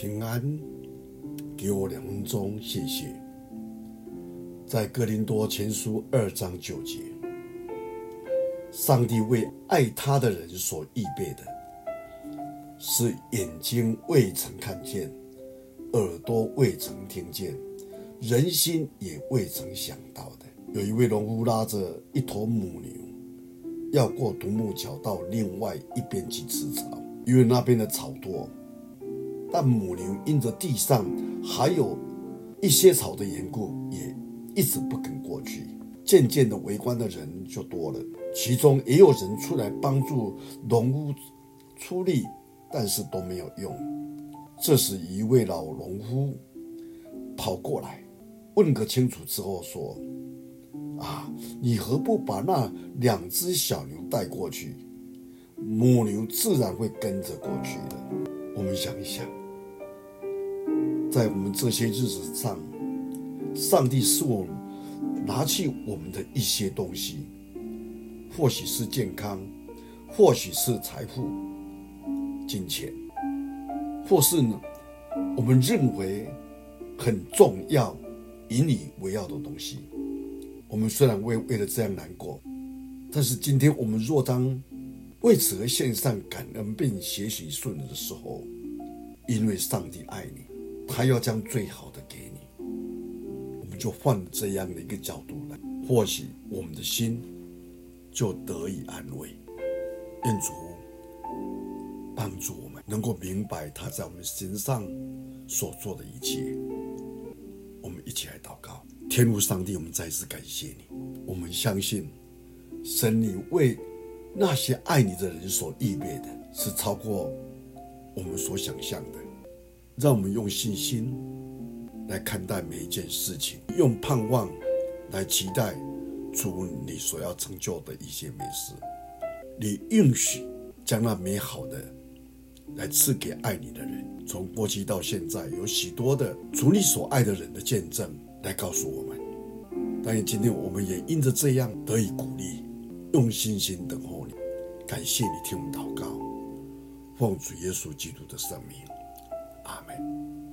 平安，给我两分钟，谢谢。在哥林多前书二章九节，上帝为爱他的人所预备的，是眼睛未曾看见，耳朵未曾听见，人心也未曾想到的。有一位农夫拉着一头母牛，要过独木桥到另外一边去吃草，因为那边的草多。但母牛因着地上还有一些草的缘故，也一直不肯过去。渐渐的，围观的人就多了，其中也有人出来帮助农夫出力，但是都没有用。这时，一位老农夫跑过来，问个清楚之后说：“啊，你何不把那两只小牛带过去？母牛自然会跟着过去的。”我们想一想。在我们这些日子上，上帝是我们拿去我们的一些东西，或许是健康，或许是财富、金钱，或是呢，我们认为很重要、引以为傲的东西。我们虽然为为了这样难过，但是今天我们若当为此而献上感恩并学习顺的时候，因为上帝爱你。他要将最好的给你，我们就换这样的一个角度来，或许我们的心就得以安慰。愿主帮助我们，能够明白他在我们身上所做的一切。我们一起来祷告，天父上帝，我们再次感谢你。我们相信，神你为那些爱你的人所预备的，是超过我们所想象的。让我们用信心来看待每一件事情，用盼望来期待主你所要成就的一些美事。你允许将那美好的来赐给爱你的人。从过去到现在，有许多的主你所爱的人的见证来告诉我们。但愿今天我们也因着这样得以鼓励，用信心等候你。感谢你听我们祷告，奉主耶稣基督的圣名。Amen.